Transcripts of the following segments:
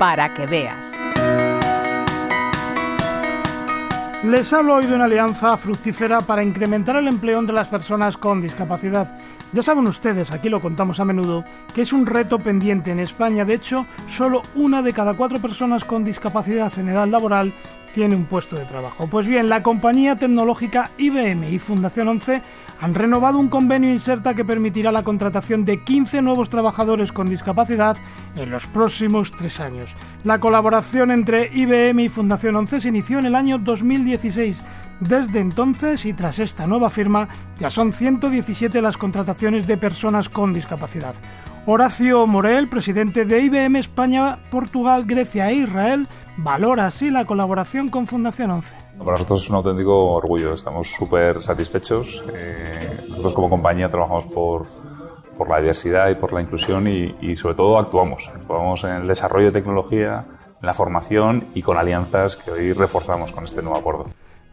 para que veas. Les hablo hoy de una alianza fructífera para incrementar el empleo entre las personas con discapacidad. Ya saben ustedes, aquí lo contamos a menudo, que es un reto pendiente en España. De hecho, solo una de cada cuatro personas con discapacidad en edad laboral tiene un puesto de trabajo. Pues bien, la compañía tecnológica IBM y Fundación 11 han renovado un convenio Inserta que permitirá la contratación de 15 nuevos trabajadores con discapacidad en los próximos tres años. La colaboración entre IBM y Fundación 11 se inició en el año 2016. Desde entonces y tras esta nueva firma ya son 117 las contrataciones de personas con discapacidad. Horacio Morel, presidente de IBM España, Portugal, Grecia e Israel, valora así la colaboración con Fundación 11. Para nosotros es un auténtico orgullo, estamos súper satisfechos. Eh, nosotros como compañía trabajamos por, por la diversidad y por la inclusión y, y, sobre todo actuamos. Actuamos en el desarrollo de tecnología, en la formación y con alianzas que hoy reforzamos con este nuevo acuerdo.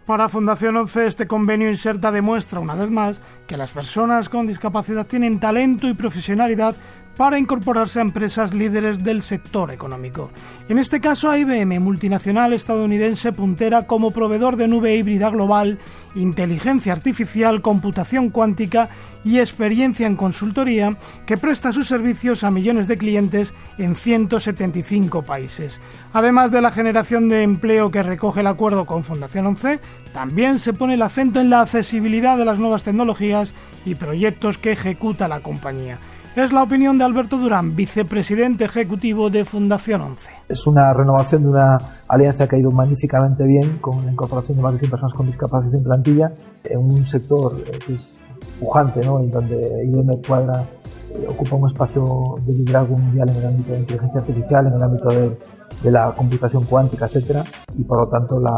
Para Fundación 11, este convenio Inserta demuestra una vez más que las personas con discapacidad tienen talento y profesionalidad para incorporarse a empresas líderes del sector económico. En este caso, IBM, multinacional estadounidense puntera como proveedor de nube híbrida global, inteligencia artificial, computación cuántica y experiencia en consultoría, que presta sus servicios a millones de clientes en 175 países. Además de la generación de empleo que recoge el acuerdo con Fundación 11, también se pone el acento en la accesibilidad de las nuevas tecnologías y proyectos que ejecuta la compañía. Es la opinión de Alberto Durán, vicepresidente ejecutivo de Fundación 11. Es una renovación de una alianza que ha ido magníficamente bien con la incorporación de más de 100 personas con discapacidad en plantilla en un sector eh, que es pujante, ¿no? en donde IBM Cuadra eh, ocupa un espacio de liderazgo mundial en el ámbito de inteligencia artificial, en el ámbito de, la computación cuántica, etcétera, y por lo tanto la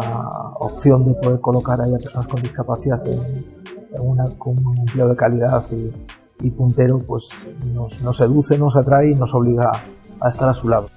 opción de poder colocar ahí a personas con discapacidad en, una, con un empleo de calidad y puntero pues nos, seduce, nos atrae y nos obliga a estar a su lado.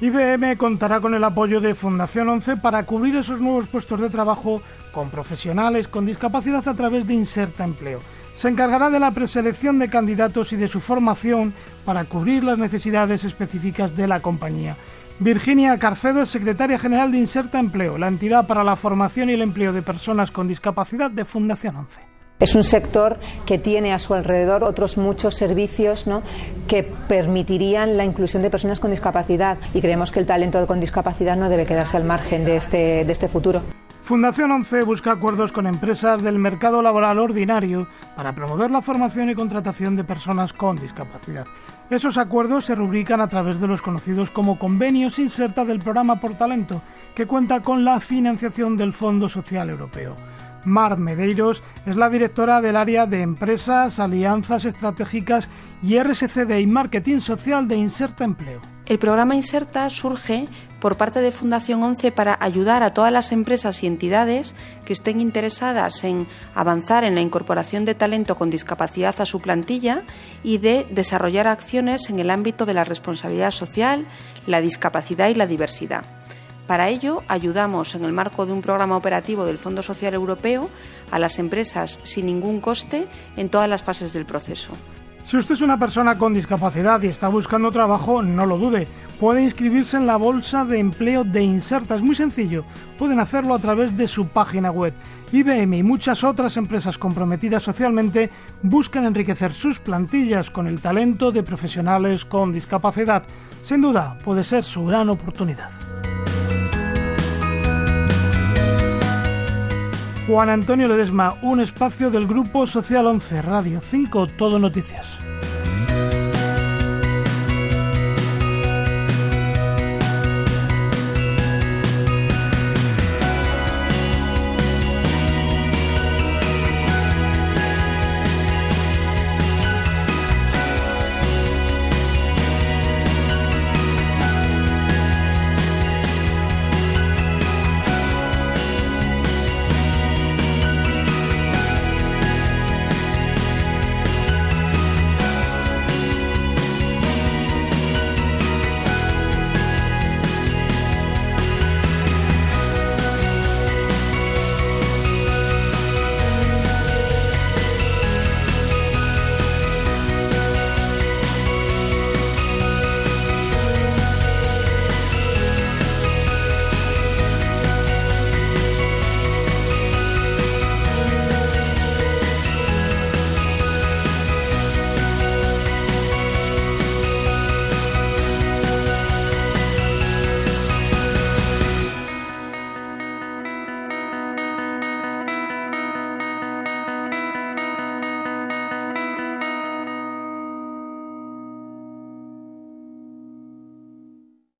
IBM contará con el apoyo de Fundación 11 para cubrir esos nuevos puestos de trabajo con profesionales con discapacidad a través de Inserta Empleo. Se encargará de la preselección de candidatos y de su formación para cubrir las necesidades específicas de la compañía. Virginia Carcedo es secretaria general de Inserta Empleo, la entidad para la formación y el empleo de personas con discapacidad de Fundación 11. Es un sector que tiene a su alrededor otros muchos servicios ¿no? que permitirían la inclusión de personas con discapacidad y creemos que el talento con discapacidad no debe quedarse al margen de este, de este futuro. Fundación 11 busca acuerdos con empresas del mercado laboral ordinario para promover la formación y contratación de personas con discapacidad. Esos acuerdos se rubrican a través de los conocidos como convenios inserta del programa Por Talento, que cuenta con la financiación del Fondo Social Europeo. Mar Medeiros es la directora del área de Empresas, Alianzas Estratégicas y RSCD y Marketing Social de Inserta Empleo. El programa Inserta surge por parte de Fundación 11 para ayudar a todas las empresas y entidades que estén interesadas en avanzar en la incorporación de talento con discapacidad a su plantilla y de desarrollar acciones en el ámbito de la responsabilidad social, la discapacidad y la diversidad. Para ello, ayudamos en el marco de un programa operativo del Fondo Social Europeo a las empresas sin ningún coste en todas las fases del proceso. Si usted es una persona con discapacidad y está buscando trabajo, no lo dude. Puede inscribirse en la bolsa de empleo de Inserta. Es muy sencillo. Pueden hacerlo a través de su página web. IBM y muchas otras empresas comprometidas socialmente buscan enriquecer sus plantillas con el talento de profesionales con discapacidad. Sin duda, puede ser su gran oportunidad. Juan Antonio Ledesma, un espacio del Grupo Social 11, Radio 5, Todo Noticias.